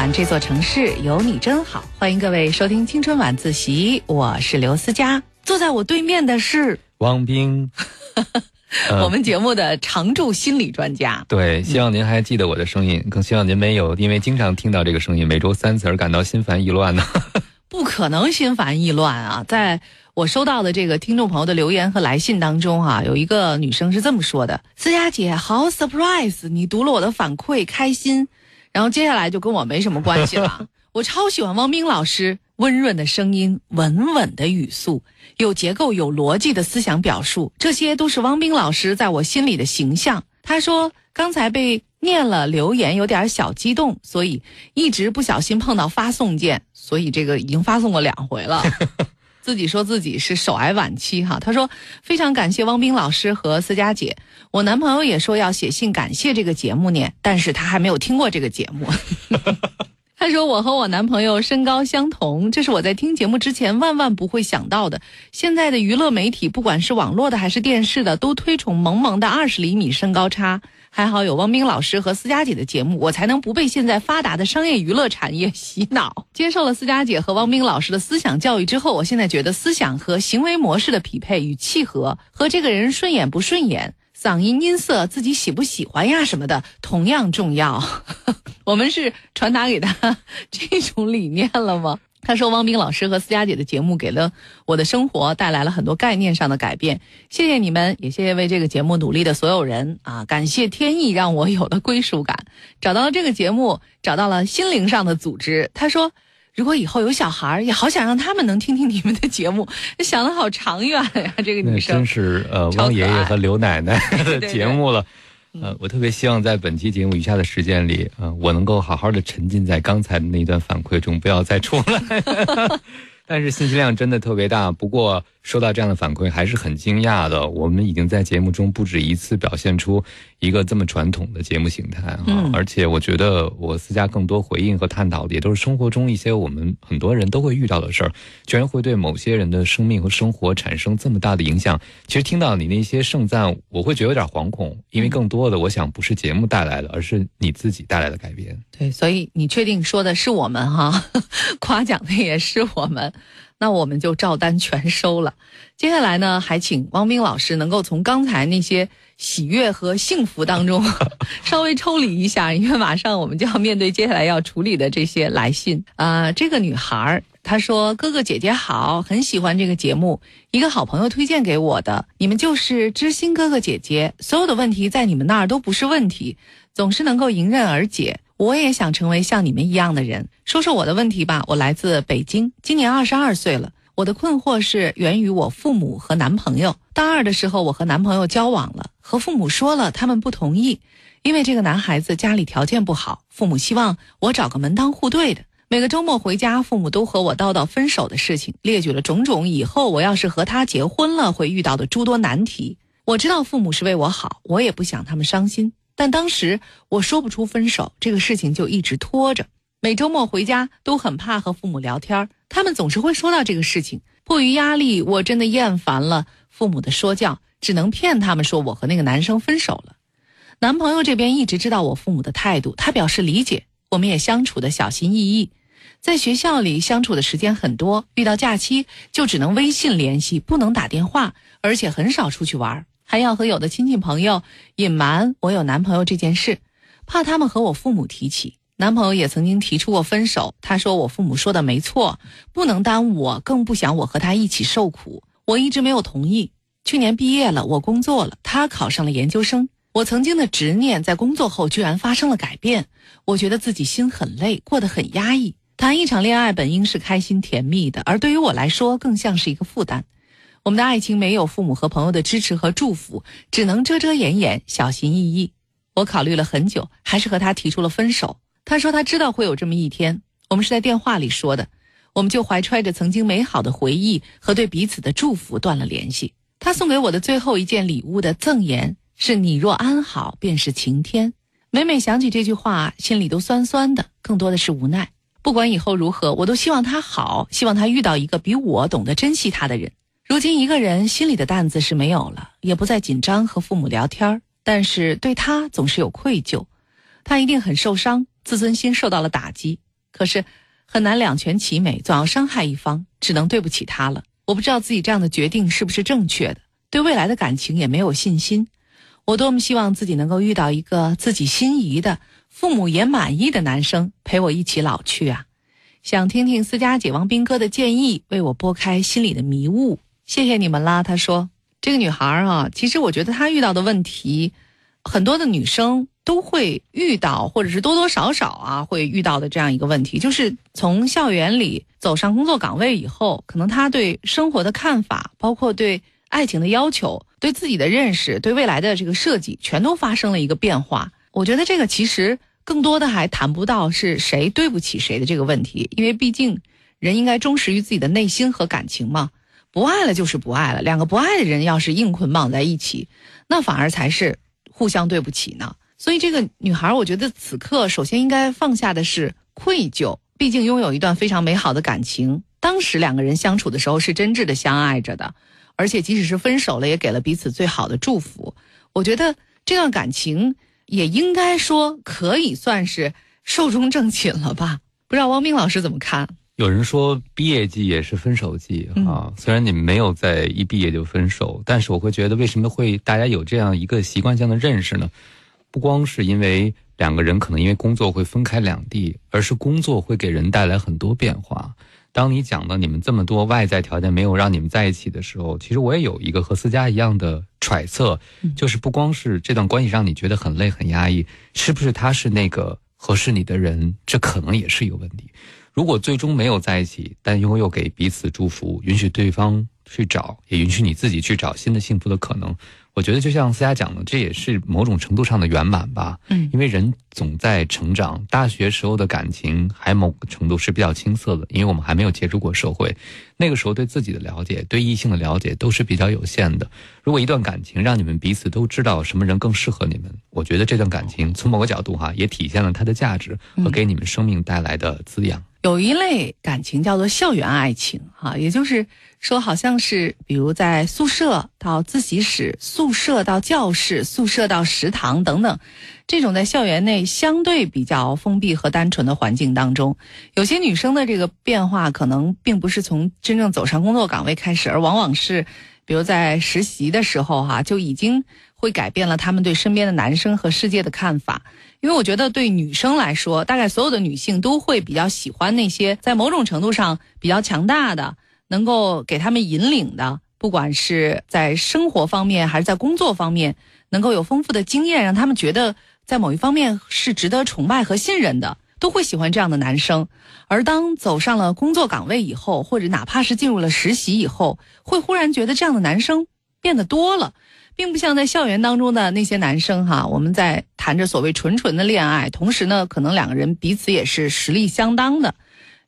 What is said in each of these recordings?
晚这座城市有你真好，欢迎各位收听青春晚自习，我是刘思佳，坐在我对面的是汪冰，我们节目的常驻心理专家。对，希望您还记得我的声音，更希望您没有因为经常听到这个声音，每周三次而感到心烦意乱呢。不可能心烦意乱啊！在我收到的这个听众朋友的留言和来信当中啊，有一个女生是这么说的：“思佳姐，好 surprise！你读了我的反馈，开心。”然后接下来就跟我没什么关系了。我超喜欢汪冰老师温润的声音、稳稳的语速、有结构、有逻辑的思想表述，这些都是汪冰老师在我心里的形象。他说刚才被念了留言，有点小激动，所以一直不小心碰到发送键，所以这个已经发送过两回了。自己说自己是手癌晚期哈，他说非常感谢汪冰老师和思佳姐，我男朋友也说要写信感谢这个节目呢，但是他还没有听过这个节目。他说我和我男朋友身高相同，这是我在听节目之前万万不会想到的。现在的娱乐媒体，不管是网络的还是电视的，都推崇萌萌的二十厘米身高差。还好有汪冰老师和思佳姐的节目，我才能不被现在发达的商业娱乐产业洗脑。接受了思佳姐和汪冰老师的思想教育之后，我现在觉得思想和行为模式的匹配与契合，和这个人顺眼不顺眼、嗓音音色自己喜不喜欢呀什么的，同样重要。我们是传达给他这种理念了吗？他说：“汪冰老师和思佳姐的节目给了我的生活带来了很多概念上的改变，谢谢你们，也谢谢为这个节目努力的所有人啊！感谢天意让我有了归属感，找到了这个节目，找到了心灵上的组织。”他说：“如果以后有小孩，也好想让他们能听听你们的节目，想的好长远呀！这个女生真是呃，汪爷爷和刘奶奶的节目了。”呃，我特别希望在本期节目余下的时间里，呃，我能够好好的沉浸在刚才的那段反馈中，不要再出来。但是信息量真的特别大，不过。收到这样的反馈还是很惊讶的。我们已经在节目中不止一次表现出一个这么传统的节目形态啊！而且我觉得我私下更多回应和探讨的也都是生活中一些我们很多人都会遇到的事儿，居然会对某些人的生命和生活产生这么大的影响。其实听到你那些盛赞，我会觉得有点惶恐，因为更多的我想不是节目带来的，而是你自己带来的改变。对，所以你确定说的是我们哈？夸奖的也是我们。那我们就照单全收了。接下来呢，还请汪冰老师能够从刚才那些喜悦和幸福当中 稍微抽离一下，因为马上我们就要面对接下来要处理的这些来信啊。这个女孩她说：“哥哥姐姐好，很喜欢这个节目，一个好朋友推荐给我的。你们就是知心哥哥姐姐，所有的问题在你们那儿都不是问题，总是能够迎刃而解。”我也想成为像你们一样的人。说说我的问题吧。我来自北京，今年二十二岁了。我的困惑是源于我父母和男朋友。大二的时候，我和男朋友交往了，和父母说了，他们不同意，因为这个男孩子家里条件不好，父母希望我找个门当户对的。每个周末回家，父母都和我叨叨分手的事情，列举了种种以后我要是和他结婚了会遇到的诸多难题。我知道父母是为我好，我也不想他们伤心。但当时我说不出分手这个事情，就一直拖着。每周末回家都很怕和父母聊天，他们总是会说到这个事情。迫于压力，我真的厌烦了父母的说教，只能骗他们说我和那个男生分手了。男朋友这边一直知道我父母的态度，他表示理解，我们也相处的小心翼翼。在学校里相处的时间很多，遇到假期就只能微信联系，不能打电话，而且很少出去玩。还要和有的亲戚朋友隐瞒我有男朋友这件事，怕他们和我父母提起。男朋友也曾经提出过分手，他说我父母说的没错，不能耽误我，更不想我和他一起受苦。我一直没有同意。去年毕业了，我工作了，他考上了研究生。我曾经的执念在工作后居然发生了改变，我觉得自己心很累，过得很压抑。谈一场恋爱本应是开心甜蜜的，而对于我来说更像是一个负担。我们的爱情没有父母和朋友的支持和祝福，只能遮遮掩掩、小心翼翼。我考虑了很久，还是和他提出了分手。他说他知道会有这么一天，我们是在电话里说的。我们就怀揣着曾经美好的回忆和对彼此的祝福断了联系。他送给我的最后一件礼物的赠言是：“你若安好，便是晴天。”每每想起这句话，心里都酸酸的，更多的是无奈。不管以后如何，我都希望他好，希望他遇到一个比我懂得珍惜他的人。如今一个人心里的担子是没有了，也不再紧张和父母聊天但是对他总是有愧疚，他一定很受伤，自尊心受到了打击。可是很难两全其美，总要伤害一方，只能对不起他了。我不知道自己这样的决定是不是正确的，对未来的感情也没有信心。我多么希望自己能够遇到一个自己心仪的、父母也满意的男生，陪我一起老去啊！想听听思佳姐王斌哥的建议，为我拨开心里的迷雾。谢谢你们啦。他说：“这个女孩啊，其实我觉得她遇到的问题，很多的女生都会遇到，或者是多多少少啊会遇到的这样一个问题，就是从校园里走上工作岗位以后，可能她对生活的看法，包括对爱情的要求。”对自己的认识，对未来的这个设计，全都发生了一个变化。我觉得这个其实更多的还谈不到是谁对不起谁的这个问题，因为毕竟人应该忠实于自己的内心和感情嘛。不爱了就是不爱了，两个不爱的人要是硬捆绑在一起，那反而才是互相对不起呢。所以这个女孩，我觉得此刻首先应该放下的是愧疚，毕竟拥有一段非常美好的感情，当时两个人相处的时候是真挚的相爱着的。而且，即使是分手了，也给了彼此最好的祝福。我觉得这段感情也应该说可以算是寿终正寝了吧？不知道汪冰老师怎么看？有人说毕业季也是分手季啊。虽然你们没有在一毕业就分手，但是我会觉得，为什么会大家有这样一个习惯性的认识呢？不光是因为两个人可能因为工作会分开两地，而是工作会给人带来很多变化。当你讲到你们这么多外在条件没有让你们在一起的时候，其实我也有一个和思佳一样的揣测，就是不光是这段关系让你觉得很累很压抑，是不是他是那个合适你的人，这可能也是一个问题。如果最终没有在一起，但拥有给彼此祝福，允许对方去找，也允许你自己去找新的幸福的可能。我觉得就像思佳讲的，这也是某种程度上的圆满吧。嗯，因为人总在成长，大学时候的感情还某个程度是比较青涩的，因为我们还没有接触过社会，那个时候对自己的了解、对异性的了解都是比较有限的。如果一段感情让你们彼此都知道什么人更适合你们，我觉得这段感情从某个角度哈，也体现了它的价值和给你们生命带来的滋养。有一类感情叫做校园爱情，哈，也就是说，好像是比如在宿舍到自习室、宿舍到教室、宿舍到食堂等等，这种在校园内相对比较封闭和单纯的环境当中，有些女生的这个变化可能并不是从真正走上工作岗位开始，而往往是，比如在实习的时候，哈，就已经会改变了他们对身边的男生和世界的看法。因为我觉得对女生来说，大概所有的女性都会比较喜欢那些在某种程度上比较强大的，能够给他们引领的，不管是在生活方面还是在工作方面，能够有丰富的经验，让他们觉得在某一方面是值得崇拜和信任的，都会喜欢这样的男生。而当走上了工作岗位以后，或者哪怕是进入了实习以后，会忽然觉得这样的男生变得多了。并不像在校园当中的那些男生哈，我们在谈着所谓纯纯的恋爱，同时呢，可能两个人彼此也是实力相当的。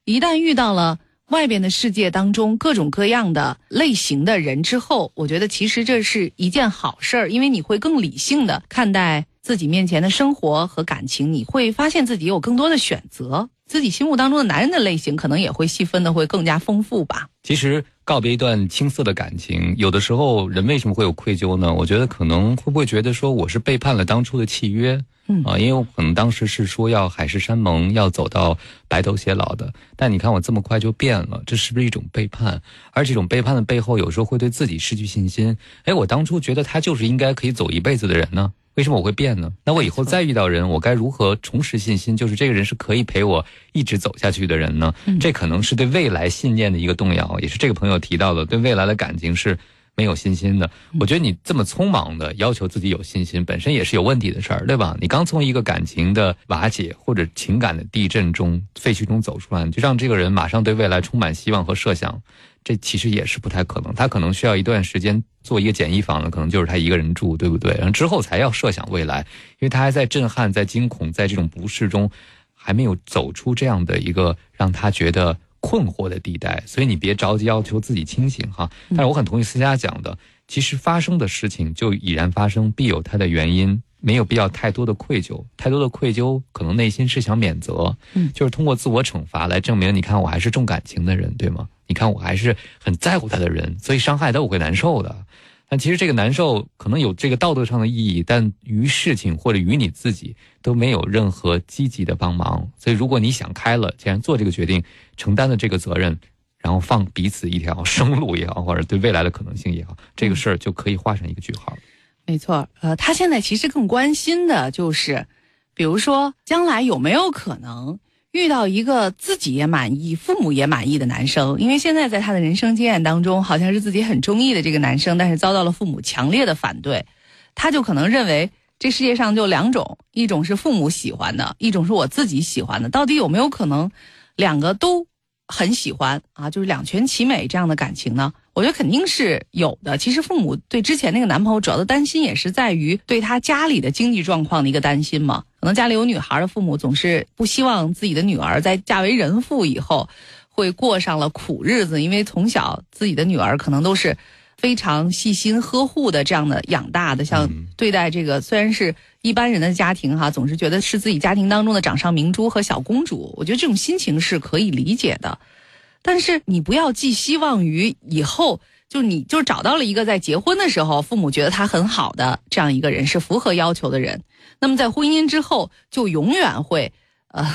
一旦遇到了外边的世界当中各种各样的类型的人之后，我觉得其实这是一件好事儿，因为你会更理性的看待自己面前的生活和感情，你会发现自己有更多的选择。自己心目当中的男人的类型，可能也会细分的会更加丰富吧。其实告别一段青涩的感情，有的时候人为什么会有愧疚呢？我觉得可能会不会觉得说我是背叛了当初的契约，嗯啊，因为我可能当时是说要海誓山盟，要走到白头偕老的，但你看我这么快就变了，这是不是一种背叛？而这种背叛的背后，有时候会对自己失去信心。哎，我当初觉得他就是应该可以走一辈子的人呢。为什么我会变呢？那我以后再遇到人，我该如何重拾信心？就是这个人是可以陪我一直走下去的人呢？这可能是对未来信念的一个动摇，也是这个朋友提到的，对未来的感情是没有信心的。我觉得你这么匆忙的要求自己有信心，本身也是有问题的事儿，对吧？你刚从一个感情的瓦解或者情感的地震中废墟中走出来，就让这个人马上对未来充满希望和设想。这其实也是不太可能，他可能需要一段时间做一个简易房的，可能就是他一个人住，对不对？然后之后才要设想未来，因为他还在震撼、在惊恐、在这种不适中，还没有走出这样的一个让他觉得困惑的地带。所以你别着急要求自己清醒哈。但是我很同意思佳讲的，其实发生的事情就已然发生，必有它的原因。没有必要太多的愧疚，太多的愧疚，可能内心是想免责，嗯，就是通过自我惩罚来证明，你看我还是重感情的人，对吗？你看我还是很在乎他的人，所以伤害他我会难受的。但其实这个难受可能有这个道德上的意义，但于事情或者于你自己都没有任何积极的帮忙。所以，如果你想开了，既然做这个决定，承担了这个责任，然后放彼此一条生路也好，或者对未来的可能性也好，这个事儿就可以画上一个句号。没错，呃，他现在其实更关心的就是，比如说将来有没有可能。遇到一个自己也满意、父母也满意的男生，因为现在在他的人生经验当中，好像是自己很中意的这个男生，但是遭到了父母强烈的反对，他就可能认为这世界上就两种，一种是父母喜欢的，一种是我自己喜欢的，到底有没有可能两个都很喜欢啊？就是两全其美这样的感情呢？我觉得肯定是有的。其实父母对之前那个男朋友主要的担心也是在于对他家里的经济状况的一个担心嘛。可能家里有女孩的父母总是不希望自己的女儿在嫁为人妇以后会过上了苦日子，因为从小自己的女儿可能都是非常细心呵护的这样的养大的，像对待这个虽然是一般人的家庭哈，总是觉得是自己家庭当中的掌上明珠和小公主。我觉得这种心情是可以理解的。但是你不要寄希望于以后，就你就找到了一个在结婚的时候父母觉得他很好的这样一个人，是符合要求的人。那么在婚姻之后，就永远会呃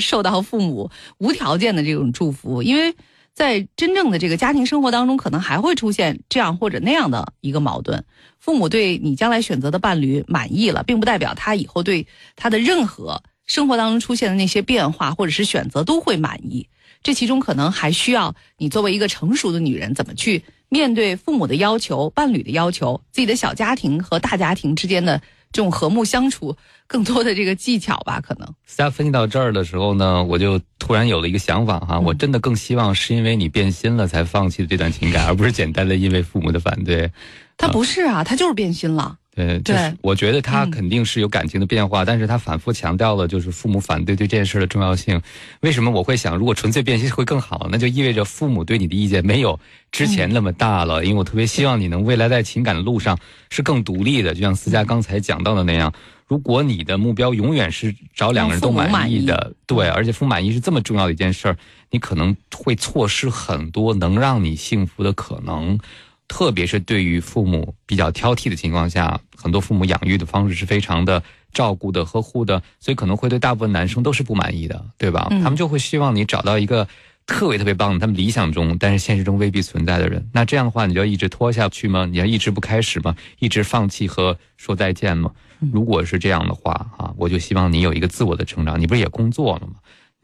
受到父母无条件的这种祝福，因为在真正的这个家庭生活当中，可能还会出现这样或者那样的一个矛盾。父母对你将来选择的伴侣满意了，并不代表他以后对他的任何生活当中出现的那些变化或者是选择都会满意。这其中可能还需要你作为一个成熟的女人，怎么去面对父母的要求、伴侣的要求、自己的小家庭和大家庭之间的这种和睦相处，更多的这个技巧吧。可能大家分析到这儿的时候呢，我就突然有了一个想法哈，我真的更希望是因为你变心了才放弃这段情感，而不是简单的因为父母的反对。他不是啊，他就是变心了。对，就是我觉得他肯定是有感情的变化，但是他反复强调了就是父母反对对这件事的重要性。为什么我会想，如果纯粹变心会更好？那就意味着父母对你的意见没有之前那么大了。因为我特别希望你能未来在情感的路上是更独立的，就像思佳刚才讲到的那样。如果你的目标永远是找两个人都满意的，对，而且父母满意是这么重要的一件事儿，你可能会错失很多能让你幸福的可能。特别是对于父母比较挑剔的情况下，很多父母养育的方式是非常的照顾的、呵护的，所以可能会对大部分男生都是不满意的，对吧？他们就会希望你找到一个特别特别棒的，他们理想中但是现实中未必存在的人。那这样的话，你就要一直拖下去吗？你要一直不开始吗？一直放弃和说再见吗？如果是这样的话，哈，我就希望你有一个自我的成长。你不是也工作了吗？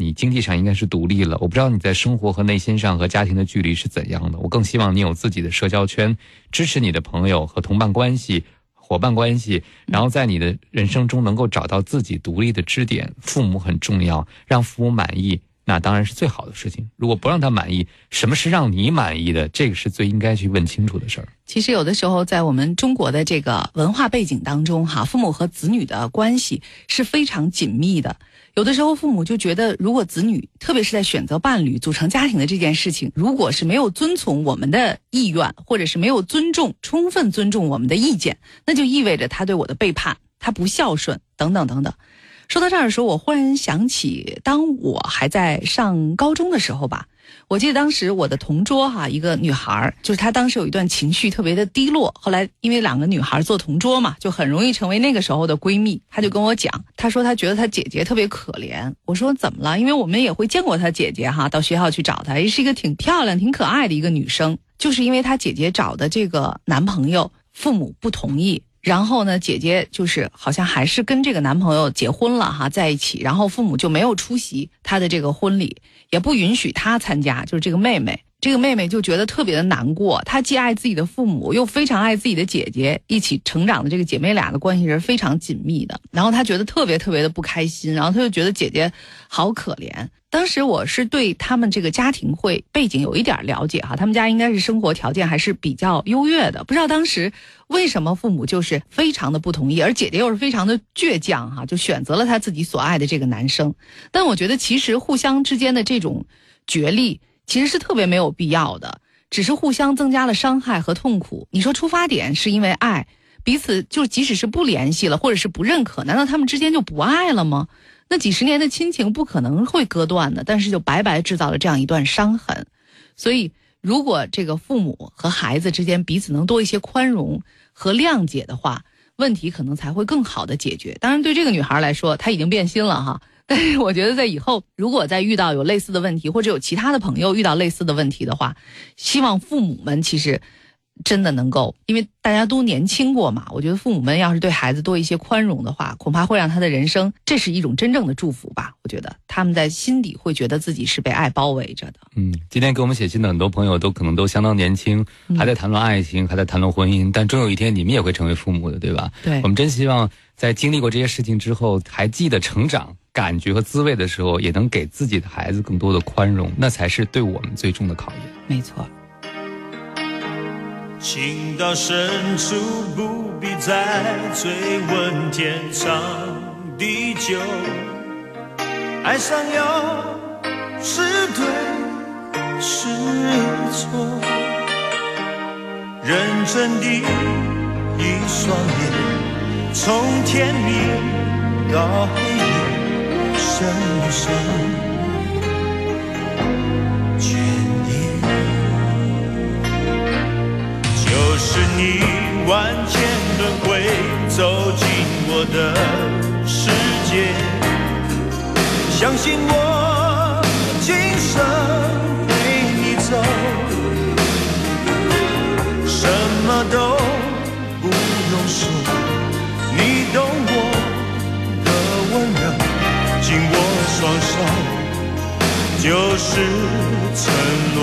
你经济上应该是独立了，我不知道你在生活和内心上和家庭的距离是怎样的。我更希望你有自己的社交圈，支持你的朋友和同伴关系、伙伴关系，然后在你的人生中能够找到自己独立的支点。父母很重要，让父母满意，那当然是最好的事情。如果不让他满意，什么是让你满意的？这个是最应该去问清楚的事儿。其实有的时候，在我们中国的这个文化背景当中，哈，父母和子女的关系是非常紧密的。有的时候，父母就觉得，如果子女，特别是在选择伴侣、组成家庭的这件事情，如果是没有遵从我们的意愿，或者是没有尊重、充分尊重我们的意见，那就意味着他对我的背叛，他不孝顺，等等等等。说到这儿的时候，我忽然想起，当我还在上高中的时候吧。我记得当时我的同桌哈，一个女孩，就是她当时有一段情绪特别的低落。后来因为两个女孩做同桌嘛，就很容易成为那个时候的闺蜜。她就跟我讲，她说她觉得她姐姐特别可怜。我说怎么了？因为我们也会见过她姐姐哈，到学校去找她，也是一个挺漂亮、挺可爱的一个女生。就是因为她姐姐找的这个男朋友，父母不同意。然后呢，姐姐就是好像还是跟这个男朋友结婚了哈，在一起。然后父母就没有出席她的这个婚礼，也不允许她参加。就是这个妹妹，这个妹妹就觉得特别的难过。她既爱自己的父母，又非常爱自己的姐姐，一起成长的这个姐妹俩的关系是非常紧密的。然后她觉得特别特别的不开心，然后她就觉得姐姐好可怜。当时我是对他们这个家庭会背景有一点了解哈，他们家应该是生活条件还是比较优越的。不知道当时为什么父母就是非常的不同意，而姐姐又是非常的倔强哈，就选择了他自己所爱的这个男生。但我觉得其实互相之间的这种角力其实是特别没有必要的，只是互相增加了伤害和痛苦。你说出发点是因为爱，彼此就即使是不联系了或者是不认可，难道他们之间就不爱了吗？那几十年的亲情不可能会割断的，但是就白白制造了这样一段伤痕，所以如果这个父母和孩子之间彼此能多一些宽容和谅解的话，问题可能才会更好的解决。当然，对这个女孩来说，她已经变心了哈。但是我觉得，在以后如果再遇到有类似的问题，或者有其他的朋友遇到类似的问题的话，希望父母们其实。真的能够，因为大家都年轻过嘛。我觉得父母们要是对孩子多一些宽容的话，恐怕会让他的人生，这是一种真正的祝福吧。我觉得他们在心底会觉得自己是被爱包围着的。嗯，今天给我们写信的很多朋友都可能都相当年轻，还在谈论爱情，还在谈论婚姻，但终有一天你们也会成为父母的，对吧？对。我们真希望在经历过这些事情之后，还记得成长感觉和滋味的时候，也能给自己的孩子更多的宽容，那才是对我们最终的考验。没错。情到深处不必再追问天长地久，爱上又是对是错，认真的一双眼，从甜蜜到黑夜，深深。是你万千轮回走进我的世界，相信我今生陪你走，什么都不用说，你懂我的温柔，紧握双手就是承诺。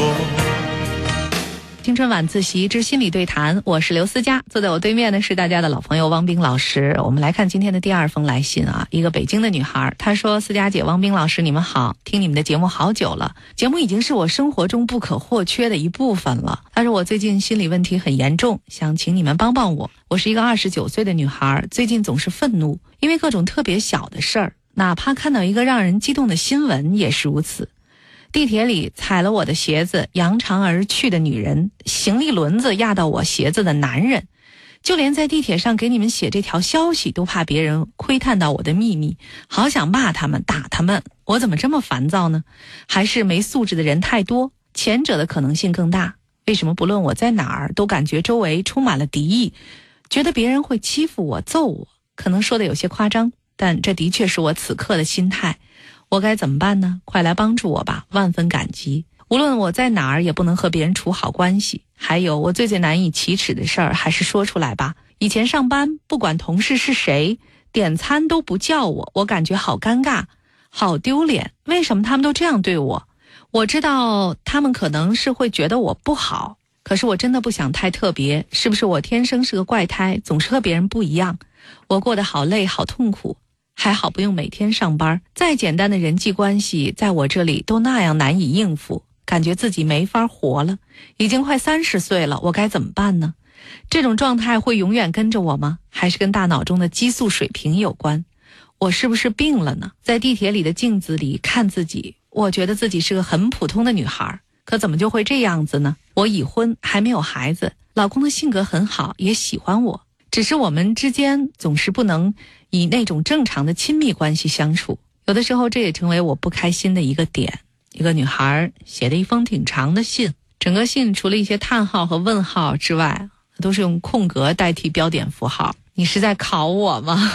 青春晚自习之心理对谈，我是刘思佳，坐在我对面的是大家的老朋友汪冰老师。我们来看今天的第二封来信啊，一个北京的女孩，她说：“思佳姐，汪冰老师，你们好，听你们的节目好久了，节目已经是我生活中不可或缺的一部分了。但是我最近心理问题很严重，想请你们帮帮我。我是一个二十九岁的女孩，最近总是愤怒，因为各种特别小的事儿，哪怕看到一个让人激动的新闻也是如此。”地铁里踩了我的鞋子，扬长而去的女人；行李轮子压到我鞋子的男人；就连在地铁上给你们写这条消息，都怕别人窥探到我的秘密。好想骂他们，打他们！我怎么这么烦躁呢？还是没素质的人太多？前者的可能性更大。为什么不论我在哪儿，都感觉周围充满了敌意？觉得别人会欺负我、揍我？可能说的有些夸张，但这的确是我此刻的心态。我该怎么办呢？快来帮助我吧，万分感激。无论我在哪儿，也不能和别人处好关系。还有，我最最难以启齿的事儿，还是说出来吧。以前上班，不管同事是谁，点餐都不叫我，我感觉好尴尬，好丢脸。为什么他们都这样对我？我知道他们可能是会觉得我不好，可是我真的不想太特别。是不是我天生是个怪胎，总是和别人不一样？我过得好累，好痛苦。还好不用每天上班，再简单的人际关系，在我这里都那样难以应付，感觉自己没法活了。已经快三十岁了，我该怎么办呢？这种状态会永远跟着我吗？还是跟大脑中的激素水平有关？我是不是病了呢？在地铁里的镜子里看自己，我觉得自己是个很普通的女孩，可怎么就会这样子呢？我已婚，还没有孩子，老公的性格很好，也喜欢我，只是我们之间总是不能。以那种正常的亲密关系相处，有的时候这也成为我不开心的一个点。一个女孩写了一封挺长的信，整个信除了一些叹号和问号之外，都是用空格代替标点符号。你是在考我吗？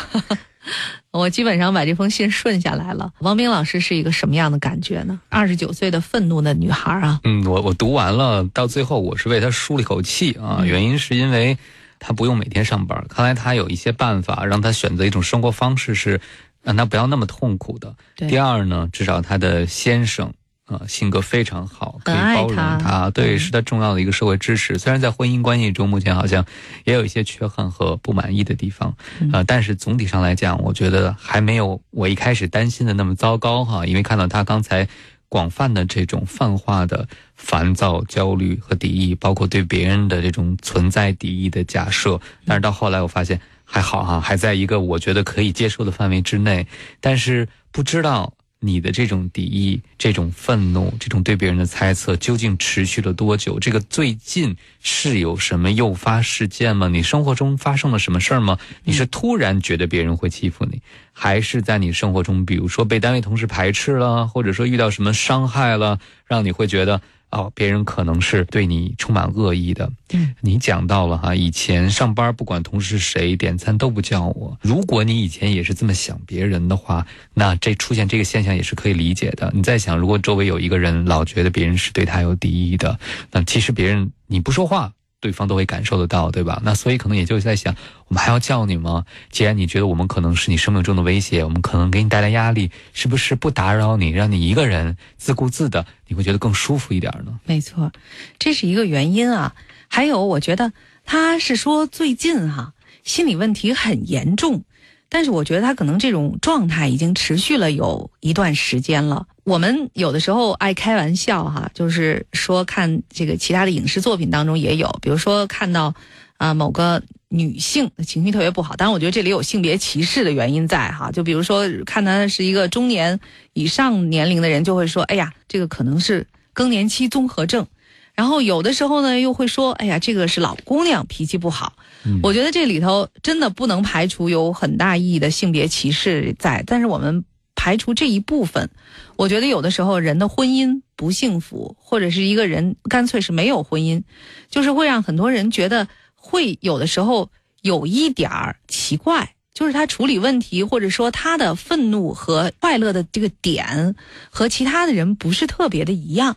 我基本上把这封信顺下来了。王斌老师是一个什么样的感觉呢？二十九岁的愤怒的女孩啊。嗯，我我读完了，到最后我是为她舒了一口气啊。原因是因为。他不用每天上班，看来他有一些办法让他选择一种生活方式，是让他不要那么痛苦的。第二呢，至少他的先生啊性格非常好，可以包容他，对，是他重要的一个社会支持。虽然在婚姻关系中目前好像也有一些缺憾和不满意的地方，呃，但是总体上来讲，我觉得还没有我一开始担心的那么糟糕哈。因为看到他刚才。广泛的这种泛化的烦躁、焦虑和敌意，包括对别人的这种存在敌意的假设，但是到后来我发现还好哈，还在一个我觉得可以接受的范围之内，但是不知道。你的这种敌意、这种愤怒、这种对别人的猜测，究竟持续了多久？这个最近是有什么诱发事件吗？你生活中发生了什么事儿吗？你是突然觉得别人会欺负你，还是在你生活中，比如说被单位同事排斥了，或者说遇到什么伤害了，让你会觉得哦，别人可能是对你充满恶意的。嗯，你讲到了哈，以前上班不管同事是谁点餐都不叫我。如果你以前也是这么想别人的话，那这出现这个现象也是可以理解的。你在想，如果周围有一个人老觉得别人是对他有敌意的，那其实别人你不说话。对方都会感受得到，对吧？那所以可能也就在想，我们还要叫你吗？既然你觉得我们可能是你生命中的威胁，我们可能给你带来压力，是不是不打扰你，让你一个人自顾自的，你会觉得更舒服一点呢？没错，这是一个原因啊。还有，我觉得他是说最近哈心理问题很严重。但是我觉得他可能这种状态已经持续了有一段时间了。我们有的时候爱开玩笑哈，就是说看这个其他的影视作品当中也有，比如说看到啊某个女性情绪特别不好，当然我觉得这里有性别歧视的原因在哈。就比如说看她是一个中年以上年龄的人，就会说哎呀这个可能是更年期综合症。然后有的时候呢又会说哎呀这个是老姑娘脾气不好。我觉得这里头真的不能排除有很大意义的性别歧视在，但是我们排除这一部分，我觉得有的时候人的婚姻不幸福，或者是一个人干脆是没有婚姻，就是会让很多人觉得会有的时候有一点儿奇怪，就是他处理问题或者说他的愤怒和快乐的这个点和其他的人不是特别的一样。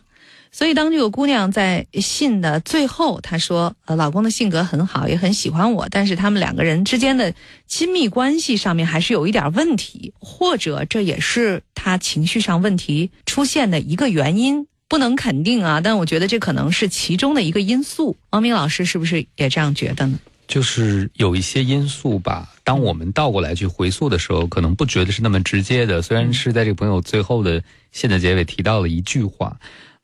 所以，当这个姑娘在信的最后，她说：“呃，老公的性格很好，也很喜欢我，但是他们两个人之间的亲密关系上面还是有一点问题，或者这也是他情绪上问题出现的一个原因，不能肯定啊。但我觉得这可能是其中的一个因素。王明老师是不是也这样觉得呢？就是有一些因素吧。当我们倒过来去回溯的时候，可能不觉得是那么直接的。虽然是在这个朋友最后的信的结尾提到了一句话。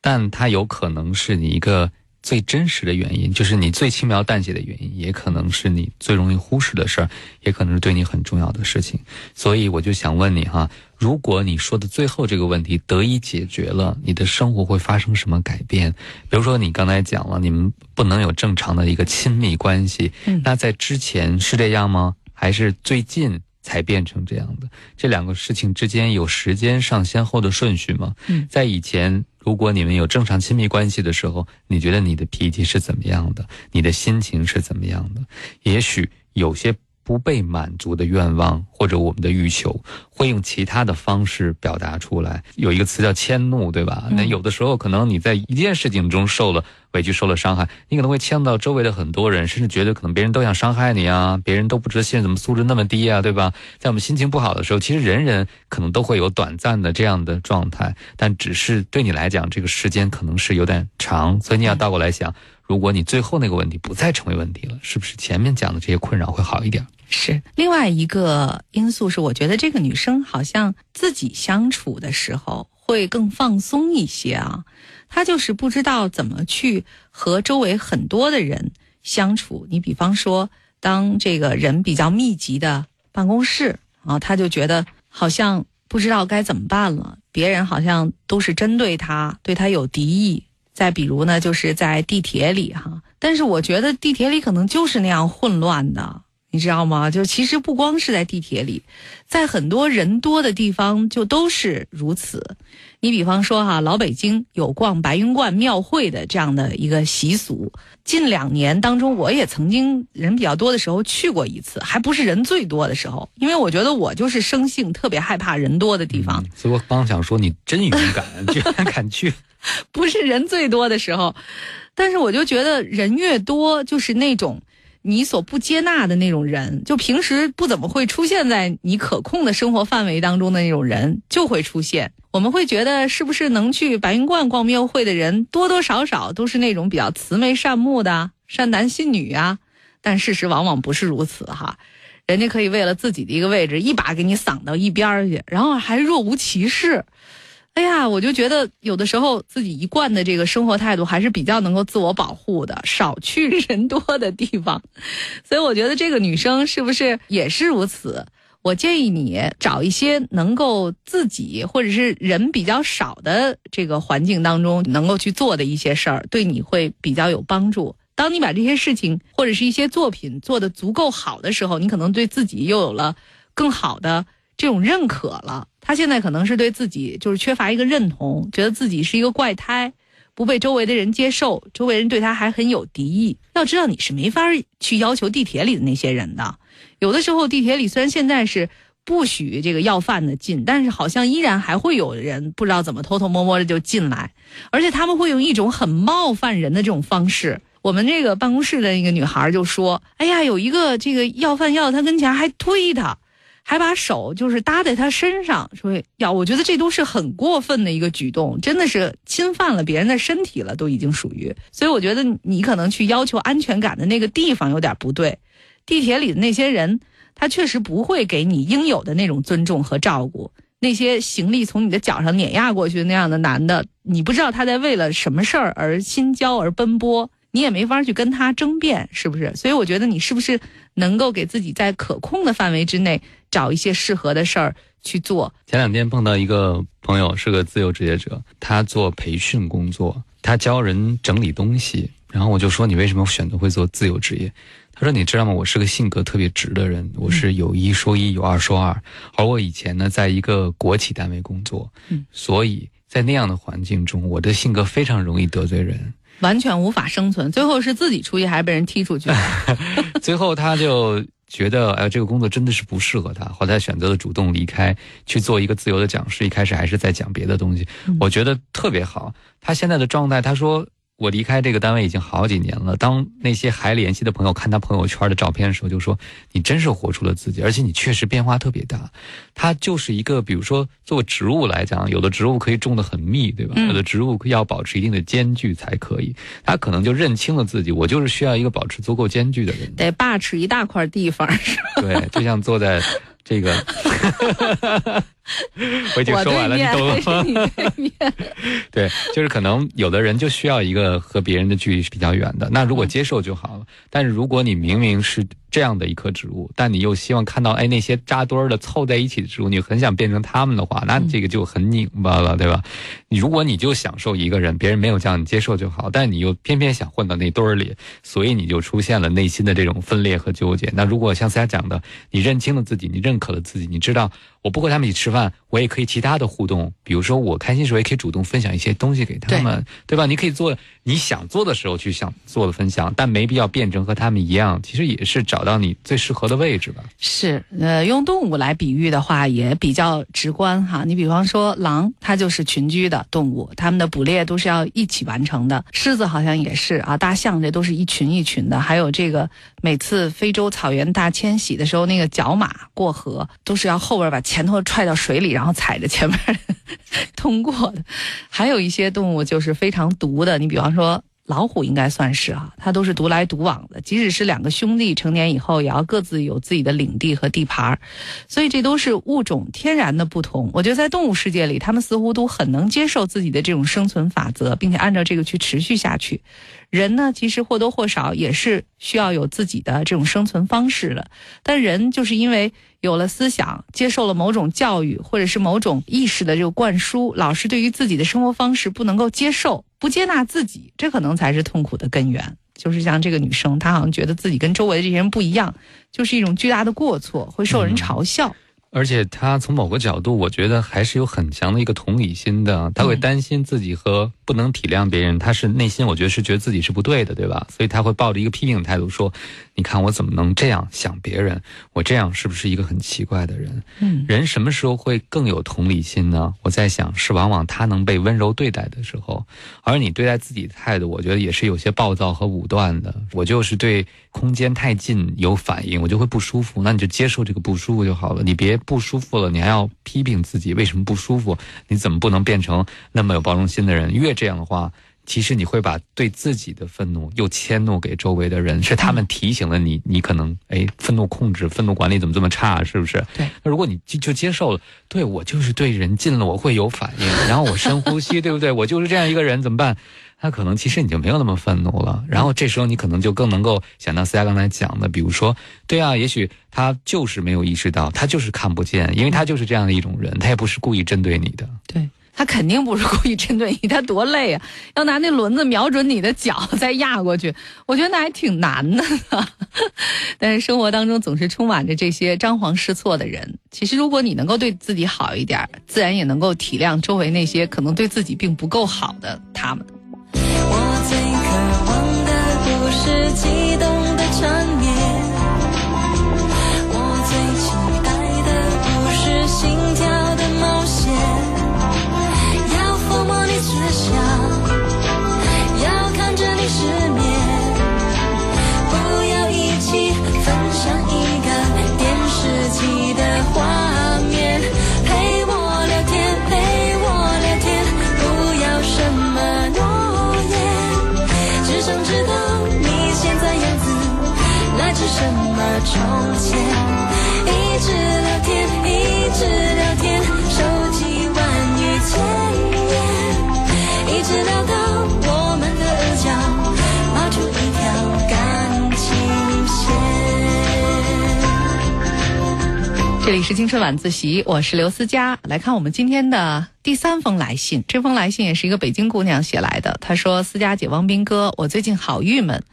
但它有可能是你一个最真实的原因，就是你最轻描淡写的原因，也可能是你最容易忽视的事儿，也可能是对你很重要的事情。所以我就想问你哈，如果你说的最后这个问题得以解决了，你的生活会发生什么改变？比如说你刚才讲了，你们不能有正常的一个亲密关系，那在之前是这样吗？还是最近才变成这样的？这两个事情之间有时间上先后的顺序吗？在以前。如果你们有正常亲密关系的时候，你觉得你的脾气是怎么样的？你的心情是怎么样的？也许有些。不被满足的愿望或者我们的欲求，会用其他的方式表达出来。有一个词叫迁怒，对吧？那有的时候可能你在一件事情中受了委屈、受了伤害，你可能会牵到周围的很多人，甚至觉得可能别人都想伤害你啊，别人都不知道现在怎么素质那么低啊，对吧？在我们心情不好的时候，其实人人可能都会有短暂的这样的状态，但只是对你来讲，这个时间可能是有点长，所以你要倒过来想。如果你最后那个问题不再成为问题了，是不是前面讲的这些困扰会好一点？是另外一个因素是，我觉得这个女生好像自己相处的时候会更放松一些啊。她就是不知道怎么去和周围很多的人相处。你比方说，当这个人比较密集的办公室啊，她就觉得好像不知道该怎么办了。别人好像都是针对她，对她有敌意。再比如呢，就是在地铁里哈，但是我觉得地铁里可能就是那样混乱的，你知道吗？就其实不光是在地铁里，在很多人多的地方就都是如此。你比方说哈，老北京有逛白云观庙会的这样的一个习俗，近两年当中我也曾经人比较多的时候去过一次，还不是人最多的时候，因为我觉得我就是生性特别害怕人多的地方。所以我刚想说，你真勇敢，居然敢去。不是人最多的时候，但是我就觉得人越多，就是那种你所不接纳的那种人，就平时不怎么会出现在你可控的生活范围当中的那种人就会出现。我们会觉得是不是能去白云观逛庙会的人多多少少都是那种比较慈眉善目的善男信女啊？但事实往往不是如此哈，人家可以为了自己的一个位置一把给你搡到一边儿去，然后还若无其事。哎呀，我就觉得有的时候自己一贯的这个生活态度还是比较能够自我保护的，少去人多的地方。所以我觉得这个女生是不是也是如此？我建议你找一些能够自己或者是人比较少的这个环境当中能够去做的一些事儿，对你会比较有帮助。当你把这些事情或者是一些作品做得足够好的时候，你可能对自己又有了更好的这种认可了。他现在可能是对自己就是缺乏一个认同，觉得自己是一个怪胎，不被周围的人接受，周围人对他还很有敌意。要知道，你是没法去要求地铁里的那些人的。有的时候，地铁里虽然现在是不许这个要饭的进，但是好像依然还会有人不知道怎么偷偷摸摸的就进来，而且他们会用一种很冒犯人的这种方式。我们这个办公室的一个女孩就说：“哎呀，有一个这个要饭要到他跟前，还推他。”还把手就是搭在他身上，说要，我觉得这都是很过分的一个举动，真的是侵犯了别人的身体了，都已经属于。所以我觉得你可能去要求安全感的那个地方有点不对。地铁里的那些人，他确实不会给你应有的那种尊重和照顾。那些行李从你的脚上碾压过去那样的男的，你不知道他在为了什么事儿而心焦而奔波。你也没法去跟他争辩，是不是？所以我觉得你是不是能够给自己在可控的范围之内找一些适合的事儿去做？前两天碰到一个朋友，是个自由职业者，他做培训工作，他教人整理东西。然后我就说：“你为什么选择会做自由职业？”他说：“你知道吗？我是个性格特别直的人，我是有一说一，有二说二。而我以前呢，在一个国企单位工作，嗯，所以在那样的环境中，我的性格非常容易得罪人。”完全无法生存，最后是自己出去还是被人踢出去？最后他就觉得，哎，这个工作真的是不适合他，后来选择了主动离开，去做一个自由的讲师。一开始还是在讲别的东西，我觉得特别好。他现在的状态，他说。我离开这个单位已经好几年了。当那些还联系的朋友看他朋友圈的照片的时候，就说：“你真是活出了自己，而且你确实变化特别大。”他就是一个，比如说做植物来讲，有的植物可以种得很密，对吧？有的植物要保持一定的间距才可以。他可能就认清了自己，我就是需要一个保持足够间距的人，得把持一大块地方，是吧？对，就像坐在这个。我已经说完了，你懂吗？对，就是可能有的人就需要一个和别人的距离是比较远的。那如果接受就好了。但是如果你明明是这样的一棵植物，但你又希望看到哎那些扎堆儿的凑在一起的植物，你很想变成他们的话，那这个就很拧巴了，对吧？你如果你就享受一个人，别人没有叫你接受就好，但你又偏偏想混到那堆儿里，所以你就出现了内心的这种分裂和纠结。那如果像思佳讲的，你认清了自己，你认可了自己，你知道。我不和他们一起吃饭，我也可以其他的互动，比如说我开心时候也可以主动分享一些东西给他们，对吧？你可以做你想做的时候去想做的分享，但没必要变成和他们一样。其实也是找到你最适合的位置吧。是，呃，用动物来比喻的话也比较直观哈。你比方说狼，它就是群居的动物，它们的捕猎都是要一起完成的。狮子好像也是啊，大象这都是一群一群的。还有这个每次非洲草原大迁徙的时候，那个角马过河都是要后边把。前头踹到水里，然后踩着前面 通过的，还有一些动物就是非常毒的。你比方说老虎，应该算是啊，它都是独来独往的。即使是两个兄弟成年以后，也要各自有自己的领地和地盘所以这都是物种天然的不同。我觉得在动物世界里，他们似乎都很能接受自己的这种生存法则，并且按照这个去持续下去。人呢，其实或多或少也是需要有自己的这种生存方式的。但人就是因为有了思想，接受了某种教育，或者是某种意识的这个灌输，老师对于自己的生活方式不能够接受、不接纳自己，这可能才是痛苦的根源。就是像这个女生，她好像觉得自己跟周围的这些人不一样，就是一种巨大的过错，会受人嘲笑。而且他从某个角度，我觉得还是有很强的一个同理心的。他会担心自己和不能体谅别人，他是内心我觉得是觉得自己是不对的，对吧？所以他会抱着一个批评态度说：“你看我怎么能这样想别人？我这样是不是一个很奇怪的人？”嗯，人什么时候会更有同理心呢？我在想，是往往他能被温柔对待的时候，而你对待自己的态度，我觉得也是有些暴躁和武断的。我就是对空间太近有反应，我就会不舒服，那你就接受这个不舒服就好了，你别。不舒服了，你还要批评自己为什么不舒服？你怎么不能变成那么有包容心的人？越这样的话，其实你会把对自己的愤怒又迁怒给周围的人，是他们提醒了你，你可能哎，愤怒控制、愤怒管理怎么这么差？是不是？对。那如果你就就接受了，对我就是对人近了我会有反应，然后我深呼吸，对不对？我就是这样一个人，怎么办？那可能其实你就没有那么愤怒了，然后这时候你可能就更能够想到思佳刚才讲的，比如说，对啊，也许他就是没有意识到，他就是看不见，因为他就是这样的一种人，他也不是故意针对你的。对他肯定不是故意针对你，他多累啊，要拿那轮子瞄准你的脚再压过去，我觉得那还挺难的。但是生活当中总是充满着这些张皇失措的人，其实如果你能够对自己好一点，自然也能够体谅周围那些可能对自己并不够好的他们。从前，一直聊天，一直聊天，收集万语千言，一直聊到我们的额角冒出一条感情线。这里是青春晚自习，我是刘思佳。来看我们今天的第三封来信，这封来信也是一个北京姑娘写来的。她说：“思佳姐、汪斌哥，我最近好郁闷。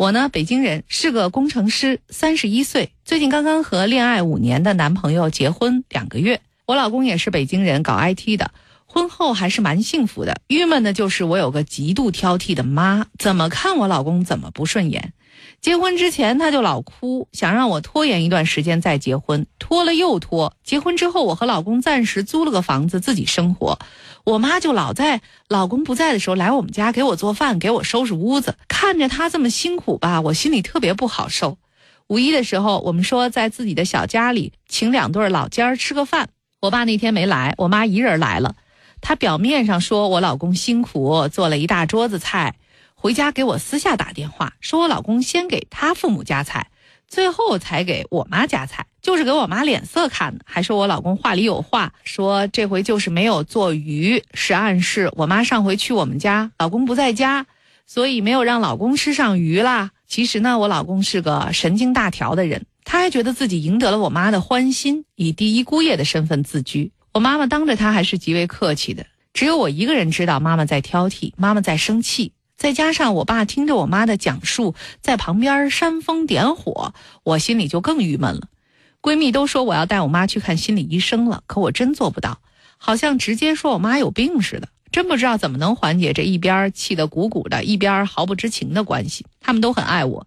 我呢，北京人，是个工程师，三十一岁，最近刚刚和恋爱五年的男朋友结婚两个月。我老公也是北京人，搞 IT 的，婚后还是蛮幸福的。郁闷的就是我有个极度挑剔的妈，怎么看我老公怎么不顺眼。”结婚之前他就老哭，想让我拖延一段时间再结婚，拖了又拖。结婚之后，我和老公暂时租了个房子自己生活，我妈就老在老公不在的时候来我们家给我做饭，给我收拾屋子。看着他这么辛苦吧，我心里特别不好受。五一的时候，我们说在自己的小家里请两对老尖儿吃个饭，我爸那天没来，我妈一人来了。她表面上说我老公辛苦，做了一大桌子菜。回家给我私下打电话，说我老公先给他父母夹菜，最后才给我妈夹菜，就是给我妈脸色看的。还说我老公话里有话，说这回就是没有做鱼，是暗示我妈上回去我们家，老公不在家，所以没有让老公吃上鱼啦。其实呢，我老公是个神经大条的人，他还觉得自己赢得了我妈的欢心，以第一姑爷的身份自居。我妈妈当着他还是极为客气的，只有我一个人知道妈妈在挑剔，妈妈在生气。再加上我爸听着我妈的讲述，在旁边煽风点火，我心里就更郁闷了。闺蜜都说我要带我妈去看心理医生了，可我真做不到，好像直接说我妈有病似的。真不知道怎么能缓解这一边气得鼓鼓的，一边毫不知情的关系。他们都很爱我，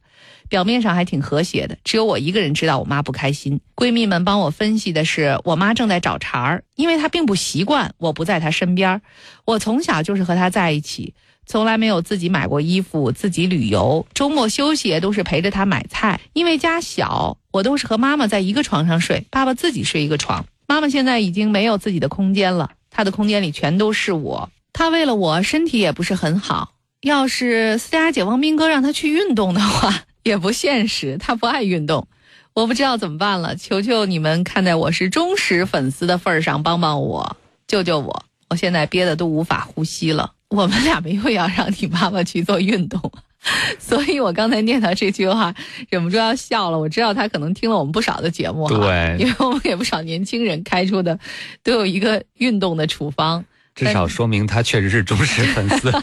表面上还挺和谐的，只有我一个人知道我妈不开心。闺蜜们帮我分析的是，我妈正在找茬儿，因为她并不习惯我不在她身边。我从小就是和她在一起。从来没有自己买过衣服，自己旅游，周末休息也都是陪着他买菜。因为家小，我都是和妈妈在一个床上睡，爸爸自己睡一个床。妈妈现在已经没有自己的空间了，她的空间里全都是我。她为了我身体也不是很好，要是思佳姐、王斌哥让她去运动的话，也不现实。她不爱运动，我不知道怎么办了。求求你们，看在我是忠实粉丝的份上，帮帮我，救救我！我现在憋得都无法呼吸了。我们俩没有要让你妈妈去做运动，所以我刚才念到这句话，忍不住要笑了。我知道他可能听了我们不少的节目，对，因为我们给不少年轻人开出的都有一个运动的处方，至少说明他确实是忠实粉丝。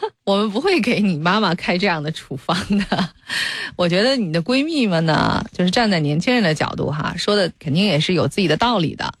我们不会给你妈妈开这样的处方的。我觉得你的闺蜜们呢，就是站在年轻人的角度哈，说的肯定也是有自己的道理的。